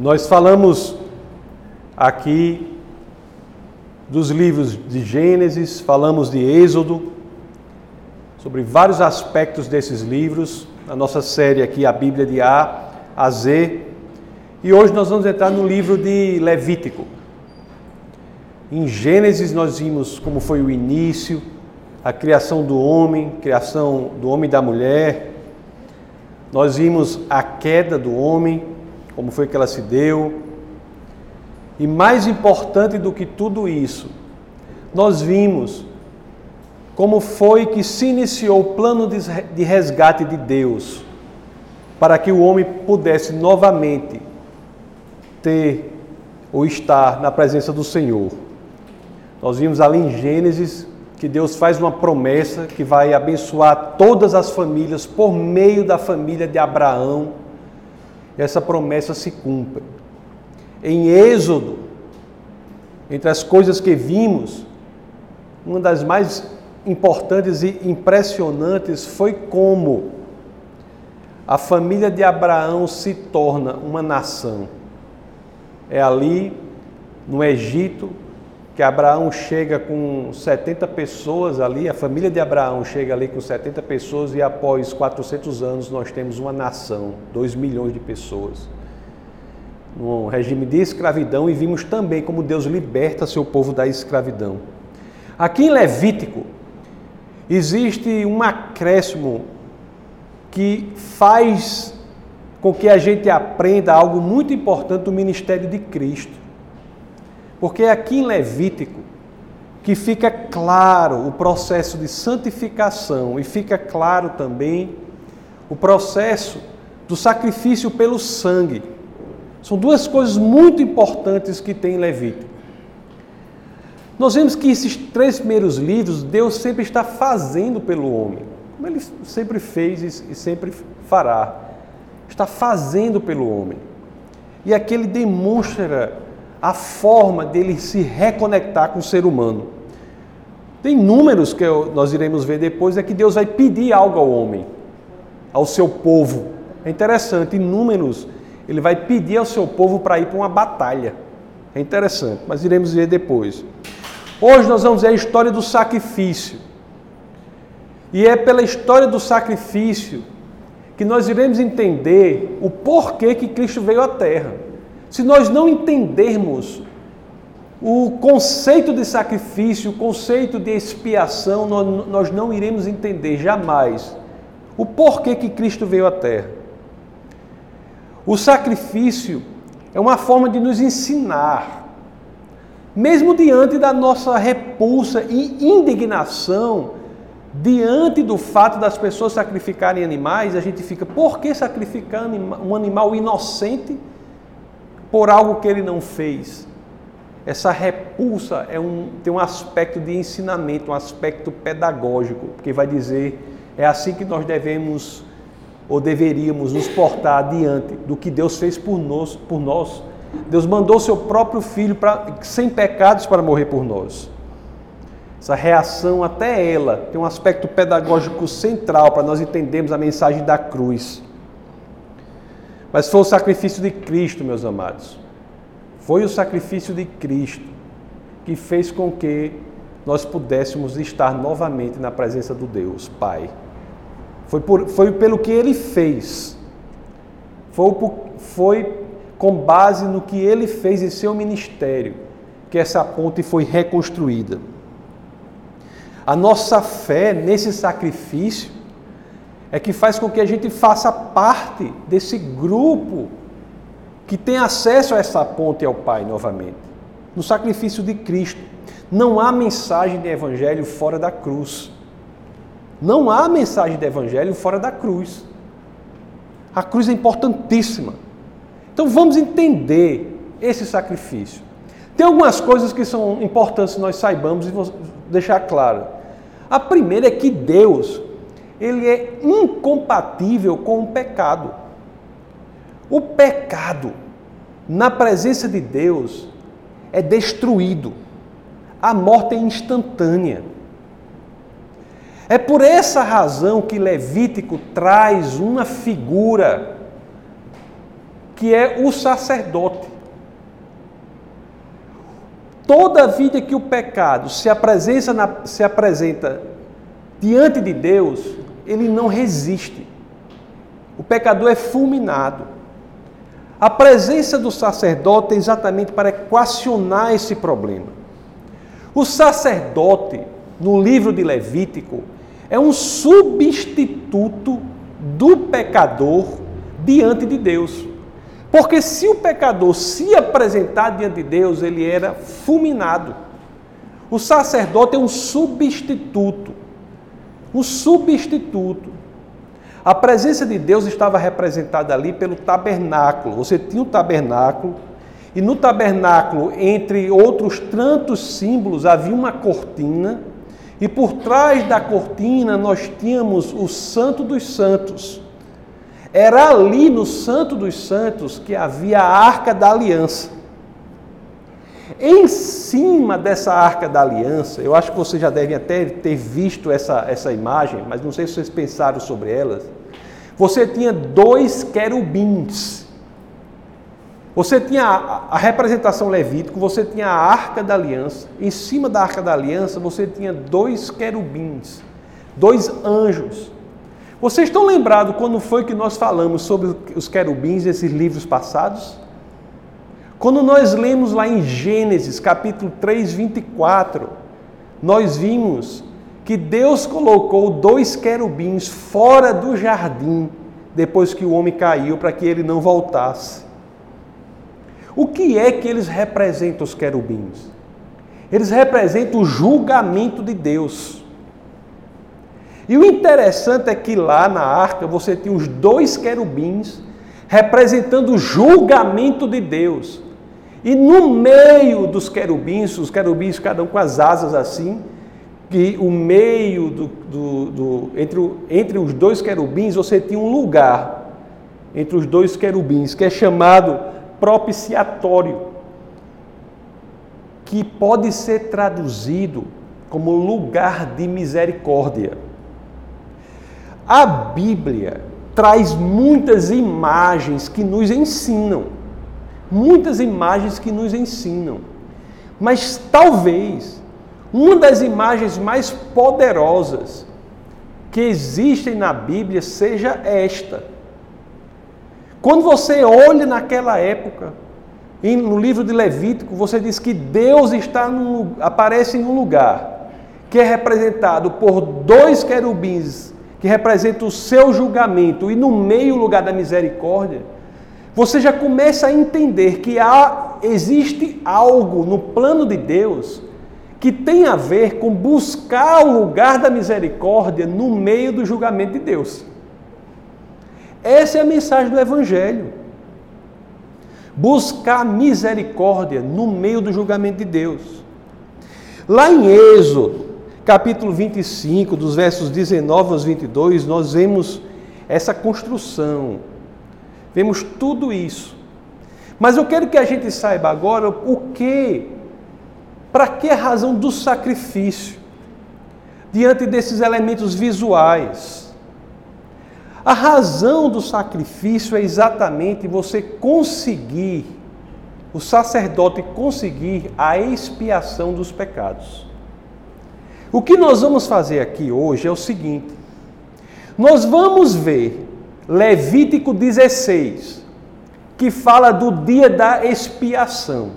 Nós falamos aqui dos livros de Gênesis, falamos de Êxodo, sobre vários aspectos desses livros, na nossa série aqui, a Bíblia de A a Z. E hoje nós vamos entrar no livro de Levítico. Em Gênesis nós vimos como foi o início, a criação do homem, criação do homem e da mulher. Nós vimos a queda do homem, como foi que ela se deu. E mais importante do que tudo isso, nós vimos como foi que se iniciou o plano de resgate de Deus para que o homem pudesse novamente ter ou estar na presença do Senhor. Nós vimos ali em Gênesis que Deus faz uma promessa que vai abençoar todas as famílias por meio da família de Abraão. Essa promessa se cumpre. Em Êxodo, entre as coisas que vimos, uma das mais importantes e impressionantes foi como a família de Abraão se torna uma nação. É ali, no Egito, que Abraão chega com 70 pessoas ali, a família de Abraão chega ali com 70 pessoas e após 400 anos nós temos uma nação, 2 milhões de pessoas. Num regime de escravidão e vimos também como Deus liberta seu povo da escravidão. Aqui em Levítico existe um acréscimo que faz com que a gente aprenda algo muito importante do ministério de Cristo. Porque é aqui em Levítico que fica claro o processo de santificação e fica claro também o processo do sacrifício pelo sangue. São duas coisas muito importantes que tem em Levítico. Nós vemos que esses três primeiros livros, Deus sempre está fazendo pelo homem, como ele sempre fez e sempre fará. Está fazendo pelo homem. E aqui ele demonstra a forma dele se reconectar com o ser humano. Tem números que nós iremos ver depois, é que Deus vai pedir algo ao homem, ao seu povo. É interessante, em números, ele vai pedir ao seu povo para ir para uma batalha. É interessante, mas iremos ver depois. Hoje nós vamos ver a história do sacrifício. E é pela história do sacrifício que nós iremos entender o porquê que Cristo veio à Terra. Se nós não entendermos o conceito de sacrifício, o conceito de expiação, nós não iremos entender jamais o porquê que Cristo veio à Terra. O sacrifício é uma forma de nos ensinar, mesmo diante da nossa repulsa e indignação, diante do fato das pessoas sacrificarem animais, a gente fica, por que sacrificar um animal inocente por algo que ele não fez. Essa repulsa é um, tem um aspecto de ensinamento, um aspecto pedagógico, porque vai dizer é assim que nós devemos ou deveríamos nos portar diante do que Deus fez por nós. Por nós. Deus mandou seu próprio filho pra, sem pecados para morrer por nós. Essa reação, até ela, tem um aspecto pedagógico central para nós entendermos a mensagem da cruz. Mas foi o sacrifício de Cristo, meus amados. Foi o sacrifício de Cristo que fez com que nós pudéssemos estar novamente na presença do Deus Pai. Foi, por, foi pelo que ele fez. Foi, foi com base no que ele fez em seu ministério que essa ponte foi reconstruída. A nossa fé nesse sacrifício é que faz com que a gente faça parte desse grupo que tem acesso a essa ponte ao Pai novamente, no sacrifício de Cristo. Não há mensagem de evangelho fora da cruz. Não há mensagem de evangelho fora da cruz. A cruz é importantíssima. Então vamos entender esse sacrifício. Tem algumas coisas que são importantes nós saibamos e vou deixar claro. A primeira é que Deus ele é incompatível com o pecado. O pecado, na presença de Deus, é destruído. A morte é instantânea. É por essa razão que Levítico traz uma figura que é o sacerdote. Toda vida que o pecado se apresenta, na, se apresenta diante de Deus, ele não resiste. O pecador é fulminado. A presença do sacerdote é exatamente para equacionar esse problema. O sacerdote, no livro de Levítico, é um substituto do pecador diante de Deus. Porque se o pecador se apresentar diante de Deus, ele era fulminado. O sacerdote é um substituto. Um substituto. A presença de Deus estava representada ali pelo tabernáculo. Você tinha o tabernáculo, e no tabernáculo, entre outros tantos símbolos, havia uma cortina, e por trás da cortina nós tínhamos o Santo dos Santos era ali no Santo dos Santos que havia a Arca da Aliança. Em cima dessa Arca da Aliança, eu acho que vocês já devem até ter visto essa, essa imagem, mas não sei se vocês pensaram sobre elas. Você tinha dois querubins. Você tinha a, representação levítico, você tinha a Arca da Aliança. Em cima da Arca da Aliança, você tinha dois querubins, dois anjos. Vocês estão lembrados quando foi que nós falamos sobre os querubins nesses livros passados? Quando nós lemos lá em Gênesis, capítulo 3, 24, nós vimos que Deus colocou dois querubins fora do jardim depois que o homem caiu para que ele não voltasse. O que é que eles representam, os querubins? Eles representam o julgamento de Deus. E o interessante é que lá na arca você tinha os dois querubins representando o julgamento de Deus. E no meio dos querubins, os querubins cada um com as asas assim, que o meio do, do, do entre, entre os dois querubins você tinha um lugar entre os dois querubins que é chamado propiciatório, que pode ser traduzido como lugar de misericórdia. A Bíblia traz muitas imagens que nos ensinam. Muitas imagens que nos ensinam. Mas talvez uma das imagens mais poderosas que existem na Bíblia seja esta. Quando você olha naquela época, no livro de Levítico, você diz que Deus está num, aparece em um lugar que é representado por dois querubins que representa o seu julgamento, e no meio o lugar da misericórdia, você já começa a entender que há, existe algo no plano de Deus que tem a ver com buscar o lugar da misericórdia no meio do julgamento de Deus. Essa é a mensagem do Evangelho. Buscar misericórdia no meio do julgamento de Deus. Lá em Êxodo, capítulo 25, dos versos 19 aos 22, nós vemos essa construção, vemos tudo isso. Mas eu quero que a gente saiba agora o que, para que a razão do sacrifício, diante desses elementos visuais. A razão do sacrifício é exatamente você conseguir, o sacerdote conseguir a expiação dos pecados. O que nós vamos fazer aqui hoje é o seguinte: nós vamos ver Levítico 16, que fala do dia da expiação.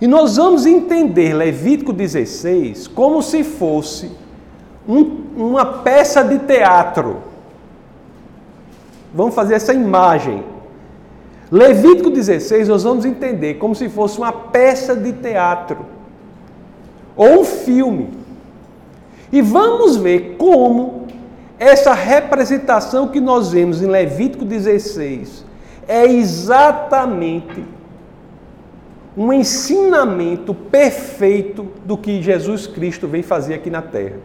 E nós vamos entender Levítico 16 como se fosse um, uma peça de teatro. Vamos fazer essa imagem. Levítico 16 nós vamos entender como se fosse uma peça de teatro ou um filme. E vamos ver como essa representação que nós vemos em Levítico 16 é exatamente um ensinamento perfeito do que Jesus Cristo vem fazer aqui na terra.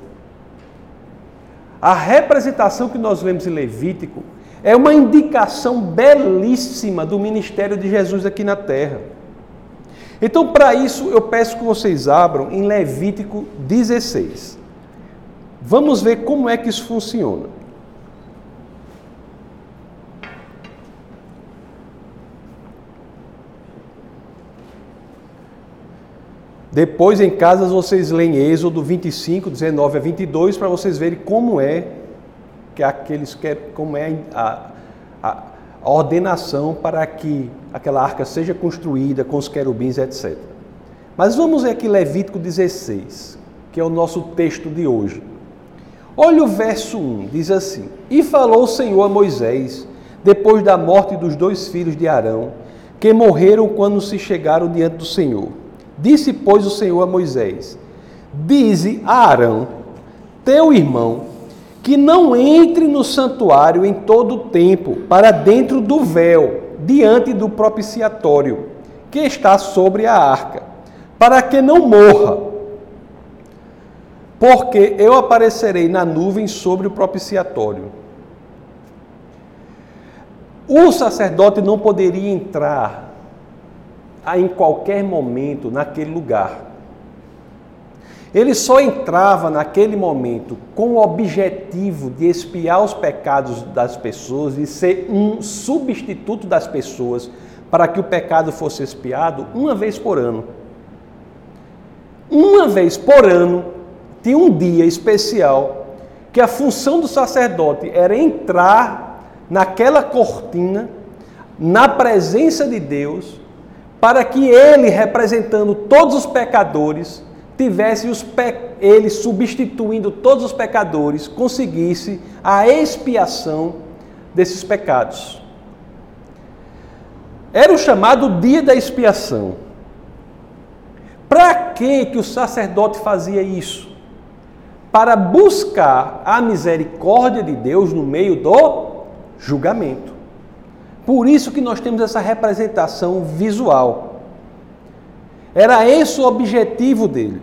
A representação que nós vemos em Levítico é uma indicação belíssima do ministério de Jesus aqui na terra. Então, para isso, eu peço que vocês abram em Levítico 16. Vamos ver como é que isso funciona. Depois em casa vocês leem Êxodo 25, 19 a 22 para vocês verem como é que aqueles que é, como é a, a, a ordenação para que aquela arca seja construída com os querubins, etc. Mas vamos ver aqui Levítico 16, que é o nosso texto de hoje. Olha o verso 1, diz assim: E falou o Senhor a Moisés, depois da morte dos dois filhos de Arão, que morreram quando se chegaram diante do Senhor. Disse, pois, o Senhor a Moisés: Dize a Arão, teu irmão, que não entre no santuário em todo o tempo, para dentro do véu, diante do propiciatório, que está sobre a arca, para que não morra porque eu aparecerei na nuvem sobre o propiciatório. O sacerdote não poderia entrar em qualquer momento naquele lugar. Ele só entrava naquele momento com o objetivo de expiar os pecados das pessoas e ser um substituto das pessoas para que o pecado fosse expiado uma vez por ano. Uma vez por ano, tinha um dia especial que a função do sacerdote era entrar naquela cortina, na presença de Deus, para que ele, representando todos os pecadores, tivesse os pe... ele substituindo todos os pecadores, conseguisse a expiação desses pecados. Era o chamado dia da expiação. Para que que o sacerdote fazia isso? Para buscar a misericórdia de Deus no meio do julgamento. Por isso que nós temos essa representação visual. Era esse o objetivo dele.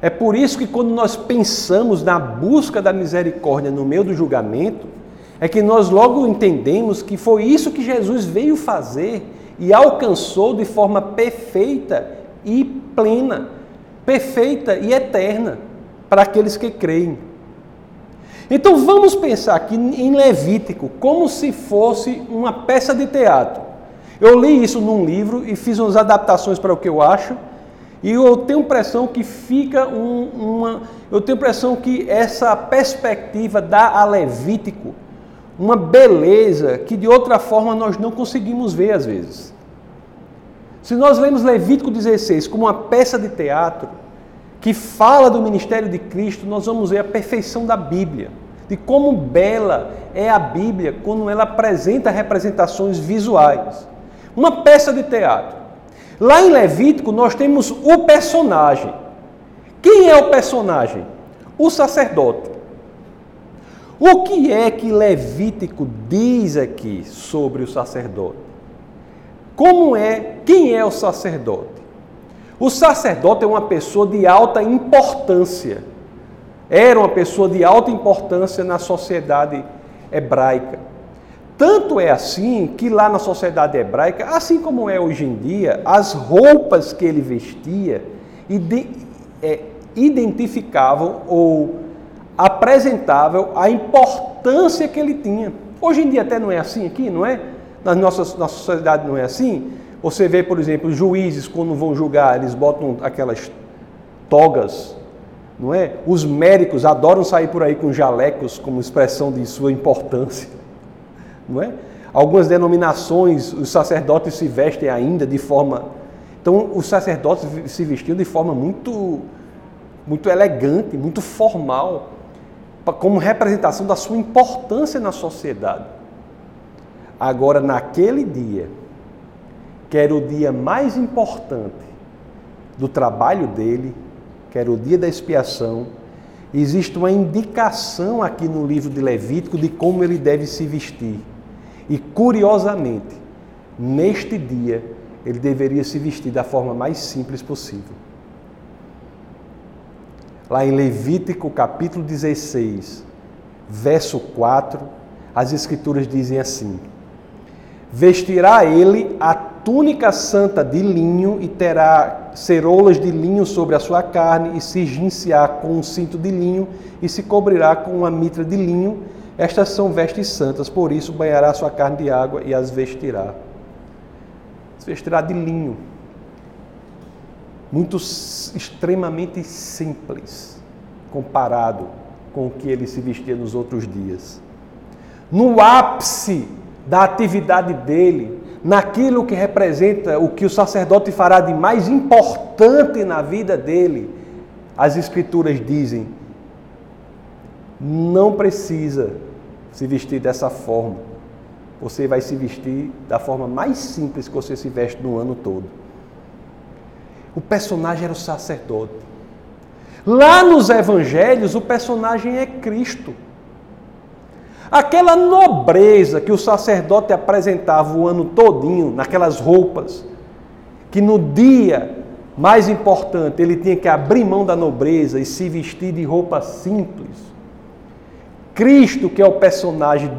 É por isso que quando nós pensamos na busca da misericórdia no meio do julgamento, é que nós logo entendemos que foi isso que Jesus veio fazer e alcançou de forma perfeita e plena, perfeita e eterna para aqueles que creem. Então vamos pensar aqui em Levítico como se fosse uma peça de teatro. Eu li isso num livro e fiz umas adaptações para o que eu acho, e eu tenho impressão que fica um, uma. Eu tenho impressão que essa perspectiva dá a Levítico uma beleza que de outra forma nós não conseguimos ver às vezes. Se nós lemos Levítico 16 como uma peça de teatro, que fala do ministério de Cristo, nós vamos ver a perfeição da Bíblia, de como bela é a Bíblia quando ela apresenta representações visuais. Uma peça de teatro. Lá em Levítico nós temos o personagem. Quem é o personagem? O sacerdote. O que é que Levítico diz aqui sobre o sacerdote? Como é, quem é o sacerdote? O sacerdote é uma pessoa de alta importância. Era uma pessoa de alta importância na sociedade hebraica. Tanto é assim que lá na sociedade hebraica, assim como é hoje em dia, as roupas que ele vestia é, identificavam ou apresentavam a importância que ele tinha. Hoje em dia até não é assim aqui, não é? Na nossa, na sociedade não é assim. Você vê, por exemplo, juízes, quando vão julgar, eles botam aquelas togas, não é? Os médicos adoram sair por aí com jalecos como expressão de sua importância, não é? Algumas denominações, os sacerdotes se vestem ainda de forma. Então, os sacerdotes se vestiam de forma muito, muito elegante, muito formal, como representação da sua importância na sociedade. Agora, naquele dia, que era o dia mais importante do trabalho dele, que era o dia da expiação, existe uma indicação aqui no livro de Levítico de como ele deve se vestir. E curiosamente, neste dia, ele deveria se vestir da forma mais simples possível. Lá em Levítico capítulo 16, verso 4, as Escrituras dizem assim: Vestirá ele a túnica santa de linho e terá ceroulas de linho sobre a sua carne e se ginciar com um cinto de linho e se cobrirá com uma mitra de linho. Estas são vestes santas, por isso banhará a sua carne de água e as vestirá. Se vestirá de linho. muito extremamente simples comparado com o que ele se vestia nos outros dias. No ápice da atividade dele, naquilo que representa o que o sacerdote fará de mais importante na vida dele, as Escrituras dizem: não precisa se vestir dessa forma. Você vai se vestir da forma mais simples que você se veste no ano todo. O personagem era o sacerdote. Lá nos evangelhos, o personagem é Cristo. Aquela nobreza que o sacerdote apresentava o ano todinho, naquelas roupas, que no dia mais importante ele tinha que abrir mão da nobreza e se vestir de roupa simples. Cristo, que é o personagem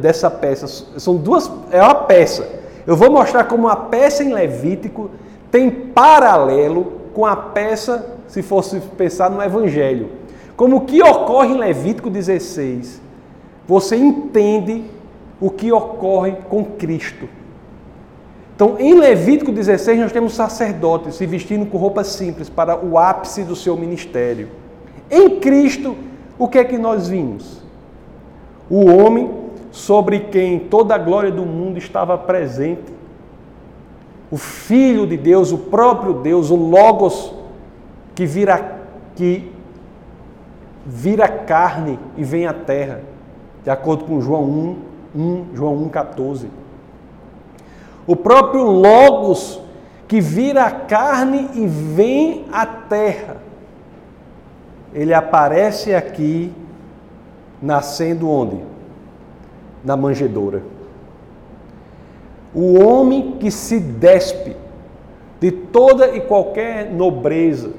dessa peça, são duas, é uma peça. Eu vou mostrar como a peça em Levítico tem paralelo com a peça, se fosse pensar no Evangelho. Como o que ocorre em Levítico 16 você entende o que ocorre com Cristo. Então, em Levítico 16, nós temos sacerdotes se vestindo com roupas simples para o ápice do seu ministério. Em Cristo, o que é que nós vimos? O homem sobre quem toda a glória do mundo estava presente. O Filho de Deus, o próprio Deus, o Logos, que vira, que vira carne e vem à terra de acordo com João 1, 1 João 1, 14. O próprio Logos que vira a carne e vem à terra. Ele aparece aqui nascendo onde? Na manjedoura. O homem que se despe de toda e qualquer nobreza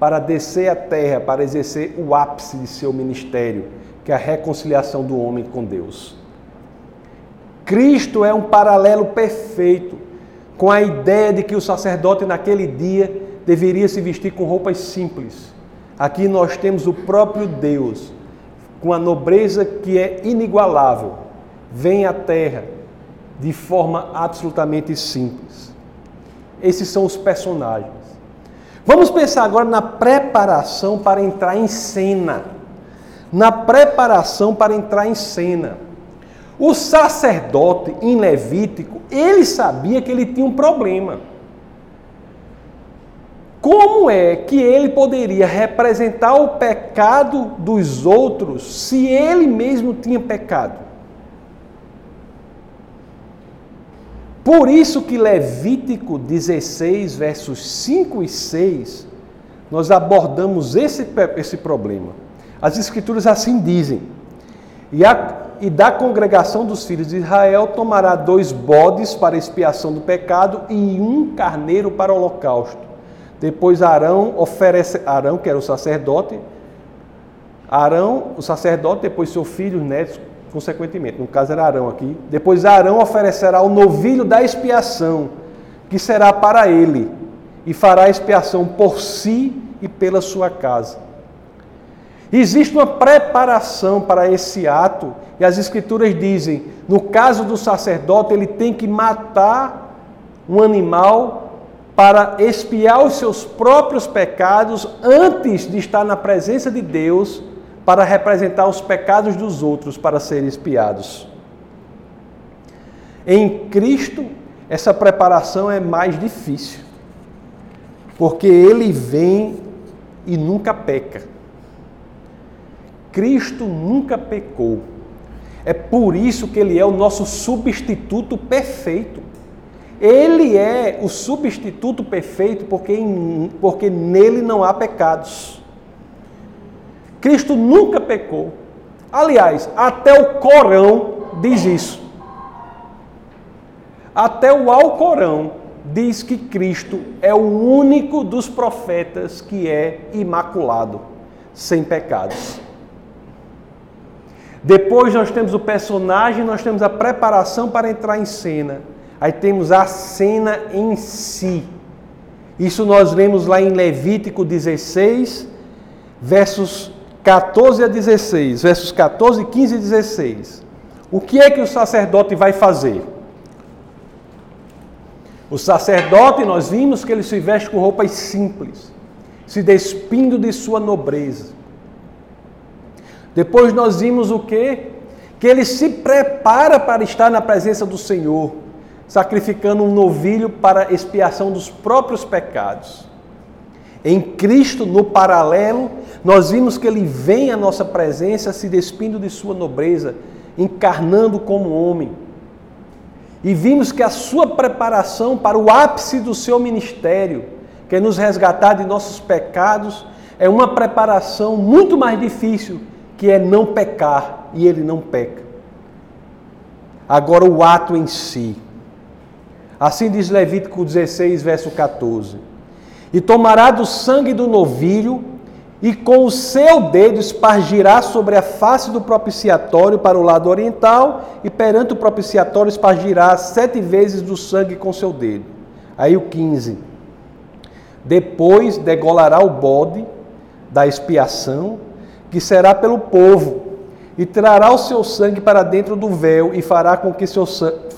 para descer à terra, para exercer o ápice de seu ministério que é a reconciliação do homem com Deus. Cristo é um paralelo perfeito com a ideia de que o sacerdote naquele dia deveria se vestir com roupas simples. Aqui nós temos o próprio Deus, com a nobreza que é inigualável, vem à terra de forma absolutamente simples. Esses são os personagens. Vamos pensar agora na preparação para entrar em cena na preparação para entrar em cena. O sacerdote em Levítico, ele sabia que ele tinha um problema. Como é que ele poderia representar o pecado dos outros se ele mesmo tinha pecado? Por isso que Levítico 16, versos 5 e 6, nós abordamos esse, esse problema. As Escrituras assim dizem: e, a, e da congregação dos filhos de Israel tomará dois bodes para expiação do pecado e um carneiro para o holocausto. Depois Arão oferece, Arão, que era o sacerdote, Arão, o sacerdote, depois seu filho, os netos, consequentemente, no caso era Arão aqui. Depois Arão oferecerá o novilho da expiação, que será para ele, e fará expiação por si e pela sua casa. Existe uma preparação para esse ato, e as Escrituras dizem: no caso do sacerdote, ele tem que matar um animal para expiar os seus próprios pecados antes de estar na presença de Deus para representar os pecados dos outros para serem expiados. Em Cristo, essa preparação é mais difícil, porque ele vem e nunca peca. Cristo nunca pecou. É por isso que ele é o nosso substituto perfeito. Ele é o substituto perfeito porque, porque nele não há pecados. Cristo nunca pecou. Aliás, até o Corão diz isso. Até o Alcorão diz que Cristo é o único dos profetas que é imaculado, sem pecados. Depois nós temos o personagem, nós temos a preparação para entrar em cena. Aí temos a cena em si. Isso nós vemos lá em Levítico 16, versos 14 a 16, versos 14, 15 e 16. O que é que o sacerdote vai fazer? O sacerdote, nós vimos que ele se veste com roupas simples, se despindo de sua nobreza. Depois nós vimos o que? Que ele se prepara para estar na presença do Senhor, sacrificando um novilho para expiação dos próprios pecados. Em Cristo, no paralelo, nós vimos que ele vem à nossa presença se despindo de sua nobreza, encarnando como homem e vimos que a sua preparação para o ápice do seu ministério, que é nos resgatar de nossos pecados, é uma preparação muito mais difícil, que é não pecar, e ele não peca. Agora o ato em si. Assim diz Levítico 16, verso 14. E tomará do sangue do novilho e com o seu dedo espargirá sobre a face do propiciatório para o lado oriental, e perante o propiciatório espargirá sete vezes do sangue com seu dedo. Aí o 15. Depois degolará o bode da expiação, que será pelo povo, e trará o seu sangue para dentro do véu, e fará com que seu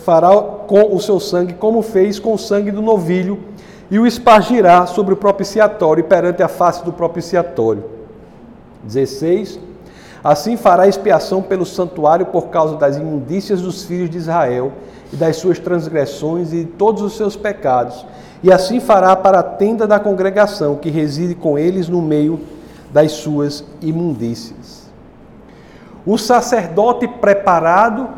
fará com o seu sangue como fez com o sangue do novilho e o espargirá sobre o propiciatório perante a face do propiciatório. 16. Assim fará expiação pelo santuário por causa das imundícias dos filhos de Israel e das suas transgressões e de todos os seus pecados. E assim fará para a tenda da congregação, que reside com eles no meio das suas imundícias. O sacerdote preparado,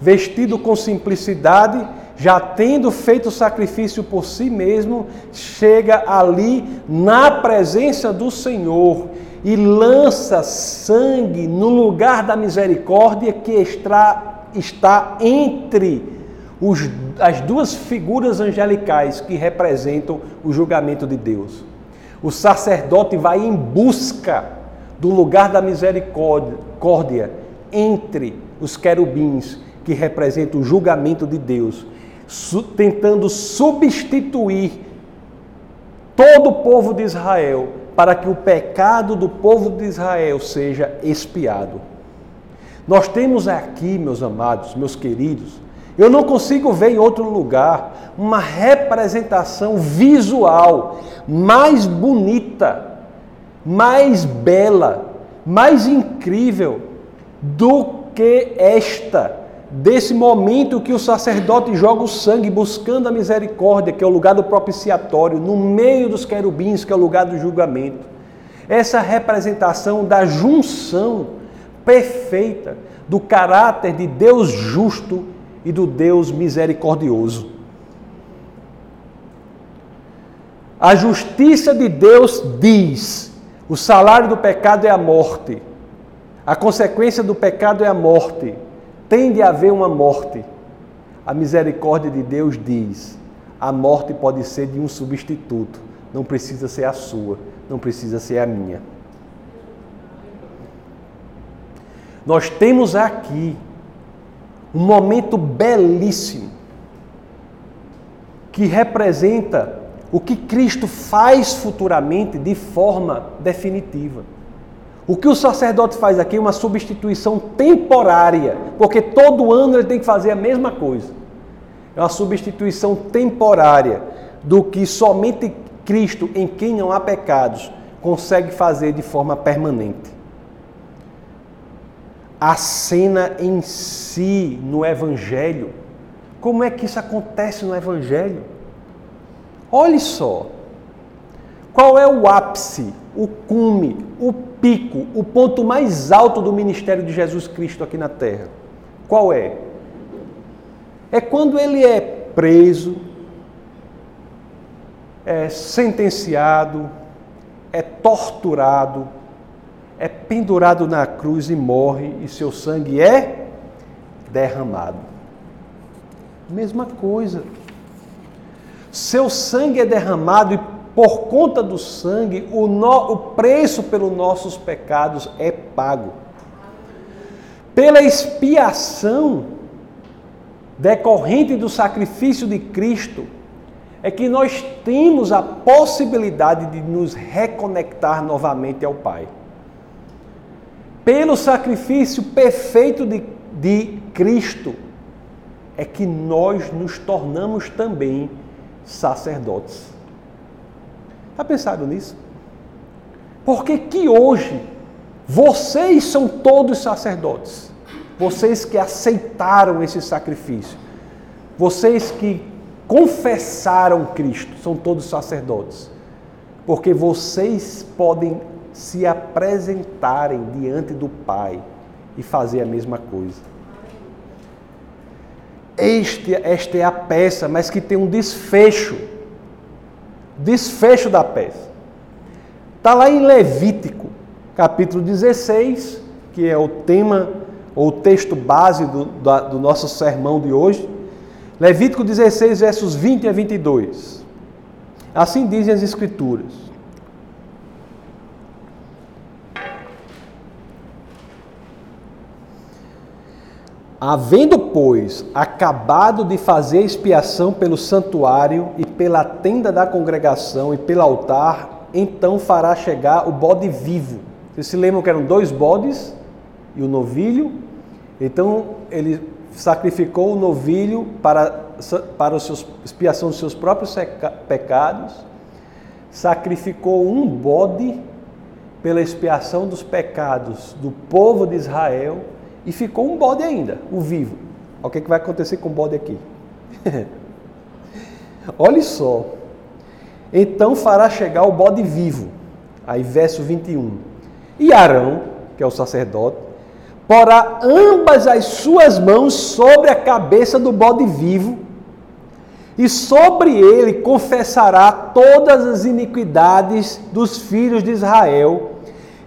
vestido com simplicidade, já tendo feito o sacrifício por si mesmo, chega ali na presença do Senhor e lança sangue no lugar da misericórdia que está, está entre os, as duas figuras angelicais que representam o julgamento de Deus. O sacerdote vai em busca do lugar da misericórdia entre os querubins que representam o julgamento de Deus tentando substituir todo o povo de Israel para que o pecado do povo de Israel seja expiado. Nós temos aqui, meus amados, meus queridos, eu não consigo ver em outro lugar uma representação visual mais bonita, mais bela, mais incrível do que esta desse momento que o sacerdote joga o sangue buscando a misericórdia, que é o lugar do propiciatório, no meio dos querubins, que é o lugar do julgamento. Essa representação da junção perfeita do caráter de Deus justo e do Deus misericordioso. A justiça de Deus diz: o salário do pecado é a morte, a consequência do pecado é a morte tem de haver uma morte. A misericórdia de Deus diz: a morte pode ser de um substituto, não precisa ser a sua, não precisa ser a minha. Nós temos aqui um momento belíssimo que representa o que Cristo faz futuramente de forma definitiva. O que o sacerdote faz aqui é uma substituição temporária, porque todo ano ele tem que fazer a mesma coisa. É uma substituição temporária do que somente Cristo, em quem não há pecados, consegue fazer de forma permanente. A cena em si no Evangelho, como é que isso acontece no Evangelho? Olhe só, qual é o ápice, o cume, o pico, o ponto mais alto do ministério de Jesus Cristo aqui na terra? Qual é? É quando ele é preso, é sentenciado, é torturado, é pendurado na cruz e morre, e seu sangue é derramado. Mesma coisa. Seu sangue é derramado e por conta do sangue, o, no, o preço pelos nossos pecados é pago. Pela expiação decorrente do sacrifício de Cristo, é que nós temos a possibilidade de nos reconectar novamente ao Pai. Pelo sacrifício perfeito de, de Cristo, é que nós nos tornamos também sacerdotes. Está pensado nisso? Porque que hoje vocês são todos sacerdotes. Vocês que aceitaram esse sacrifício. Vocês que confessaram Cristo são todos sacerdotes. Porque vocês podem se apresentarem diante do Pai e fazer a mesma coisa. Este, esta é a peça, mas que tem um desfecho. Desfecho da peça. Está lá em Levítico, capítulo 16, que é o tema ou o texto base do, do nosso sermão de hoje. Levítico 16, versos 20 a 22. Assim dizem as Escrituras. Havendo, pois, acabado de fazer expiação pelo santuário e pela tenda da congregação e pelo altar, então fará chegar o bode vivo. Vocês se lembram que eram dois bodes e o novilho? Então ele sacrificou o novilho para, para a expiação dos seus próprios pecados, sacrificou um bode pela expiação dos pecados do povo de Israel e ficou um bode ainda, o vivo. Olha o que, é que vai acontecer com o bode aqui. Olhe só. Então fará chegar o bode vivo. Aí, verso 21. E Arão, que é o sacerdote, porá ambas as suas mãos sobre a cabeça do bode vivo, e sobre ele confessará todas as iniquidades dos filhos de Israel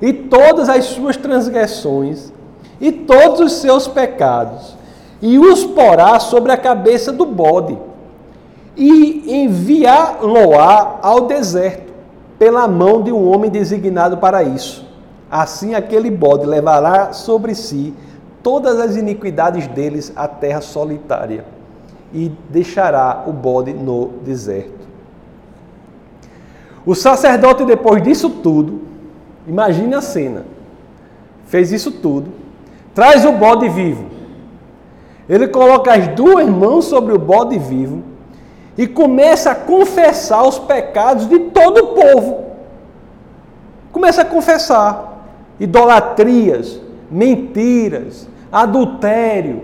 e todas as suas transgressões e todos os seus pecados, e os porá sobre a cabeça do bode, e enviá-lo-á ao deserto, pela mão de um homem designado para isso. Assim aquele bode levará sobre si todas as iniquidades deles à terra solitária, e deixará o bode no deserto. O sacerdote, depois disso tudo, imagine a cena, fez isso tudo, Traz o bode vivo. Ele coloca as duas mãos sobre o bode vivo e começa a confessar os pecados de todo o povo. Começa a confessar idolatrias, mentiras, adultério.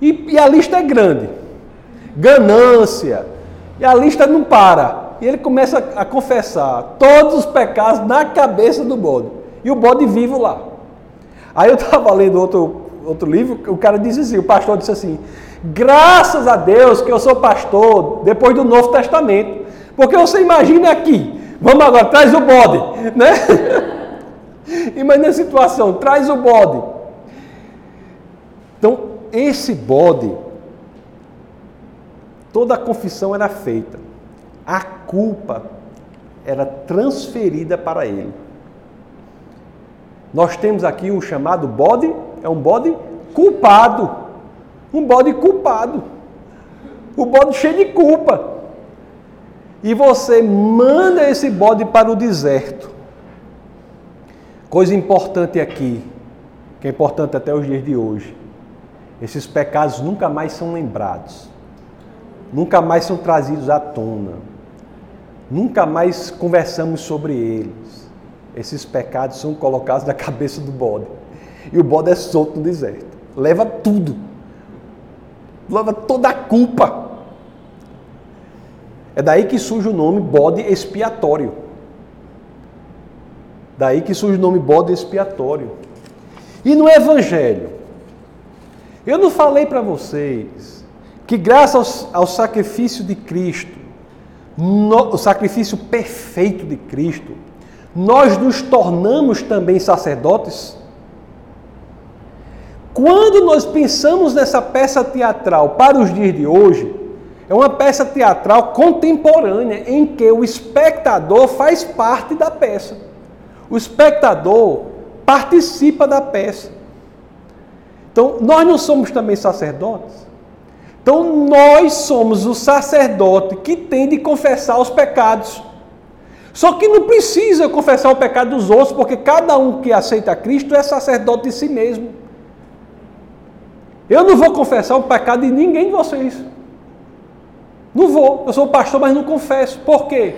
E, e, a lista é grande. Ganância. E a lista não para. E ele começa a confessar todos os pecados na cabeça do bode. E o bode vivo lá. Aí eu estava lendo outro, outro livro, o cara disse assim, o pastor disse assim, graças a Deus que eu sou pastor depois do Novo Testamento. Porque você imagina aqui, vamos agora, traz o bode, né? Imagina a situação, traz o bode. Então, esse bode, toda a confissão era feita, a culpa era transferida para ele. Nós temos aqui o chamado bode, é um bode culpado. Um bode culpado. O bode cheio de culpa. E você manda esse bode para o deserto. Coisa importante aqui, que é importante até os dias de hoje. Esses pecados nunca mais são lembrados. Nunca mais são trazidos à tona. Nunca mais conversamos sobre eles esses pecados são colocados na cabeça do bode. E o bode é solto no deserto. Leva tudo. Leva toda a culpa. É daí que surge o nome bode expiatório. Daí que surge o nome bode expiatório. E no Evangelho, eu não falei para vocês que graças ao, ao, sacrifício de Cristo, no, o sacrifício perfeito de Cristo, nós nos tornamos também sacerdotes? Quando nós pensamos nessa peça teatral para os dias de hoje, é uma peça teatral contemporânea em que o espectador faz parte da peça. O espectador participa da peça. Então, nós não somos também sacerdotes? Então, nós somos o sacerdote que tem de confessar os pecados. Só que não precisa confessar o pecado dos outros, porque cada um que aceita Cristo é sacerdote de si mesmo. Eu não vou confessar o pecado de ninguém de vocês. Não vou, eu sou pastor, mas não confesso. Por quê?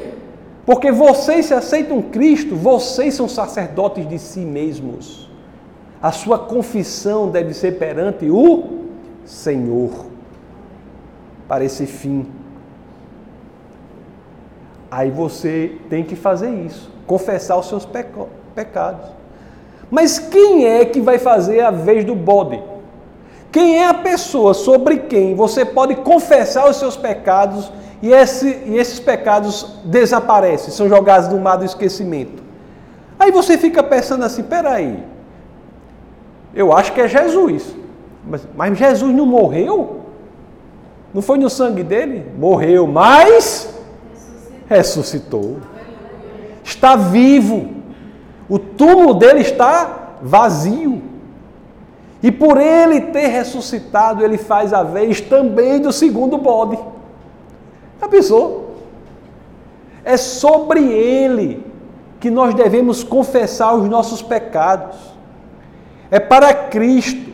Porque vocês se aceitam Cristo, vocês são sacerdotes de si mesmos. A sua confissão deve ser perante o Senhor, para esse fim. Aí você tem que fazer isso, confessar os seus pecados. Mas quem é que vai fazer a vez do bode? Quem é a pessoa sobre quem você pode confessar os seus pecados e, esse, e esses pecados desaparecem, são jogados no mar do esquecimento? Aí você fica pensando assim: peraí, eu acho que é Jesus, mas, mas Jesus não morreu? Não foi no sangue dele? Morreu, mas ressuscitou. Está vivo. O túmulo dele está vazio. E por ele ter ressuscitado, ele faz a vez também do segundo bode. Já pensou? É sobre ele que nós devemos confessar os nossos pecados. É para Cristo.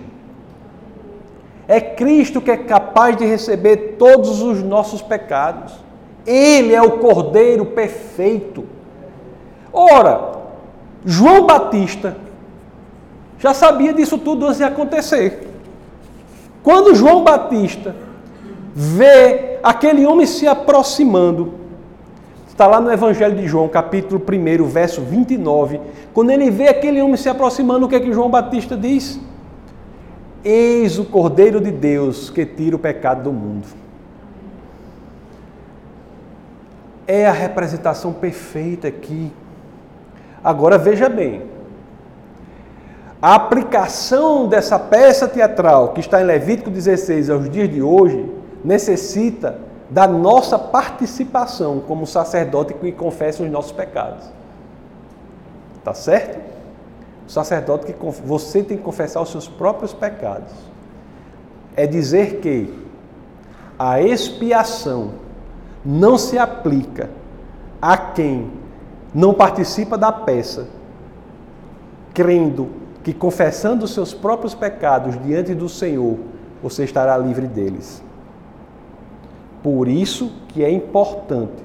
É Cristo que é capaz de receber todos os nossos pecados. Ele é o Cordeiro perfeito. Ora, João Batista já sabia disso tudo antes de acontecer. Quando João Batista vê aquele homem se aproximando, está lá no Evangelho de João, capítulo 1, verso 29. Quando ele vê aquele homem se aproximando, o que é que João Batista diz? Eis o Cordeiro de Deus que tira o pecado do mundo. É a representação perfeita aqui. Agora veja bem, a aplicação dessa peça teatral que está em Levítico 16 aos dias de hoje necessita da nossa participação como sacerdote que confessa os nossos pecados. Tá certo? O sacerdote que você tem que confessar os seus próprios pecados. É dizer que a expiação não se aplica a quem não participa da peça, crendo que confessando seus próprios pecados diante do Senhor, você estará livre deles. Por isso que é importante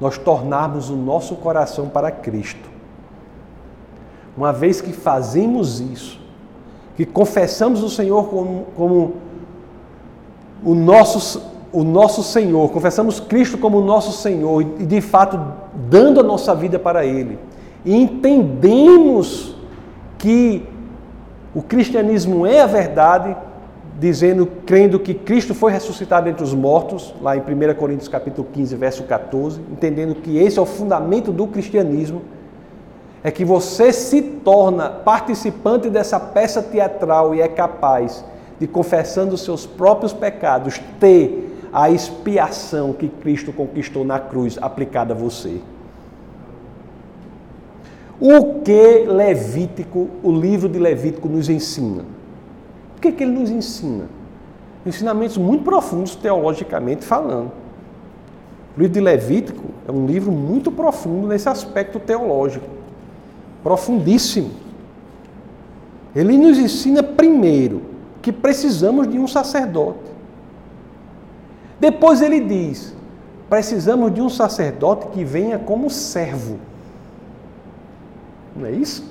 nós tornarmos o nosso coração para Cristo. Uma vez que fazemos isso, que confessamos o Senhor como, como o, nosso, o nosso Senhor, confessamos Cristo como nosso Senhor e de fato dando a nossa vida para Ele, e entendemos que o cristianismo é a verdade, dizendo, crendo que Cristo foi ressuscitado entre os mortos, lá em 1 Coríntios capítulo 15, verso 14, entendendo que esse é o fundamento do cristianismo, é que você se torna participante dessa peça teatral e é capaz de, confessando os seus próprios pecados, ter a expiação que Cristo conquistou na cruz aplicada a você. O que Levítico, o livro de Levítico nos ensina? O que, que ele nos ensina? Ensinamentos muito profundos teologicamente falando. O livro de Levítico é um livro muito profundo nesse aspecto teológico. Profundíssimo. Ele nos ensina primeiro que precisamos de um sacerdote. Depois ele diz: precisamos de um sacerdote que venha como servo não é isso?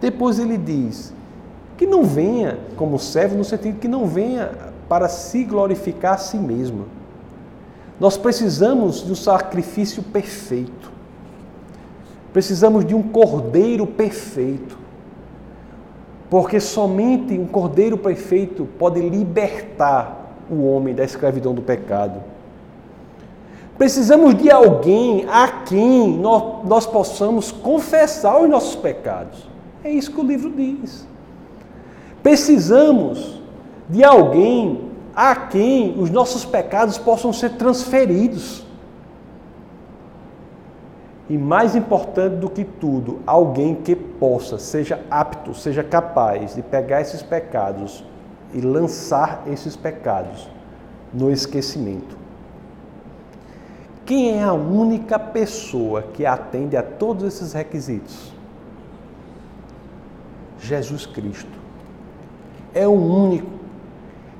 Depois ele diz que não venha como servo, no sentido que não venha para se glorificar a si mesmo. Nós precisamos de um sacrifício perfeito. Precisamos de um cordeiro perfeito. Porque somente um cordeiro perfeito pode libertar o homem da escravidão do pecado. Precisamos de alguém a quem nós, possamos confessar os nossos pecados. É isso que o livro diz. Precisamos de alguém a quem os nossos pecados possam ser transferidos. E mais importante do que tudo, alguém que possa, seja apto, seja capaz de pegar esses pecados e lançar esses pecados no esquecimento. Quem é a única pessoa que atende a todos esses requisitos? Jesus Cristo. É o único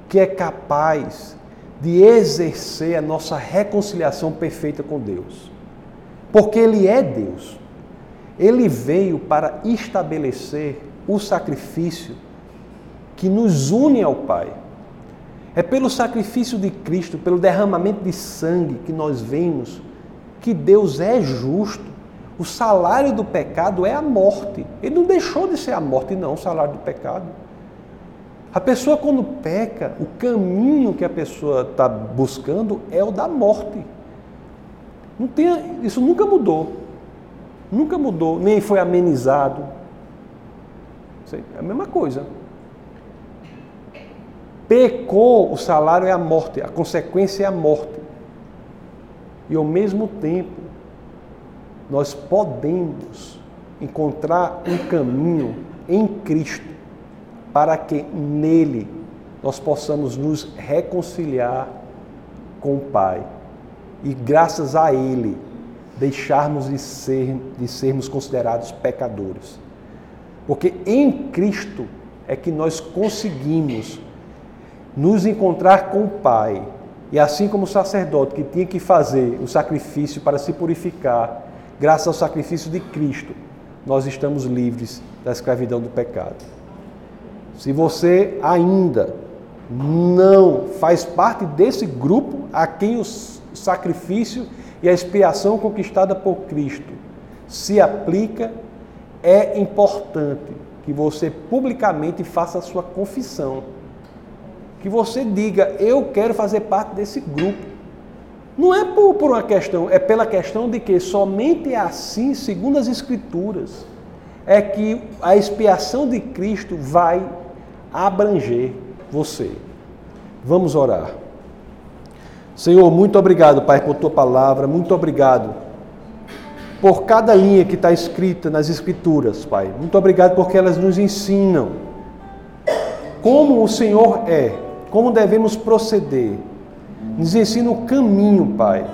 que é capaz de exercer a nossa reconciliação perfeita com Deus. Porque Ele é Deus. Ele veio para estabelecer o sacrifício que nos une ao Pai. É pelo sacrifício de Cristo, pelo derramamento de sangue que nós vemos que Deus é justo. O salário do pecado é a morte. Ele não deixou de ser a morte, não, o salário do pecado. A pessoa, quando peca, o caminho que a pessoa está buscando é o da morte. Tem, isso nunca mudou. Nunca mudou, nem foi amenizado. É a mesma coisa. Pecou, o salário é a morte, a consequência é a morte. E ao mesmo tempo, nós podemos encontrar um caminho em Cristo para que nele nós possamos nos reconciliar com o Pai e graças a Ele deixarmos de, ser, de sermos considerados pecadores. Porque em Cristo é que nós conseguimos nos encontrar com o Pai. E assim como o sacerdote que tinha que fazer o sacrifício para se purificar, graças ao sacrifício de Cristo, nós estamos livres da escravidão do pecado. Se você ainda não faz parte desse grupo a quem o sacrifício e a expiação conquistada por Cristo se aplica, é importante que você publicamente faça a sua confissão que você diga, eu quero fazer parte desse grupo. Não é por, por uma questão, é pela questão de que somente assim, segundo as Escrituras, é que a expiação de Cristo vai abranger você. Vamos orar. Senhor, muito obrigado, Pai, por tua palavra, muito obrigado por cada linha que está escrita nas Escrituras, Pai. Muito obrigado porque elas nos ensinam como o Senhor é, como devemos proceder. Nos ensina o caminho, Pai,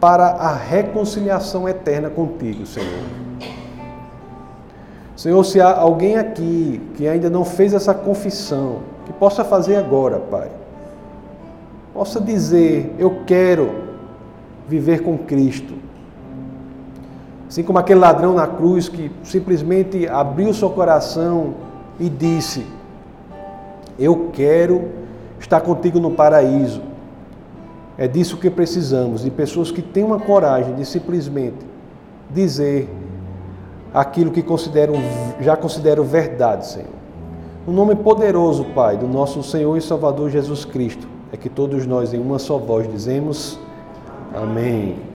para a reconciliação eterna contigo, Senhor. Senhor, se há alguém aqui que ainda não fez essa confissão, que possa fazer agora, Pai. Possa dizer: Eu quero viver com Cristo. Assim como aquele ladrão na cruz que simplesmente abriu seu coração e disse: eu quero estar contigo no paraíso. É disso que precisamos, de pessoas que tenham a coragem de simplesmente dizer aquilo que consideram, já consideram verdade, Senhor. No nome poderoso, Pai, do nosso Senhor e Salvador Jesus Cristo, é que todos nós, em uma só voz, dizemos: Amém.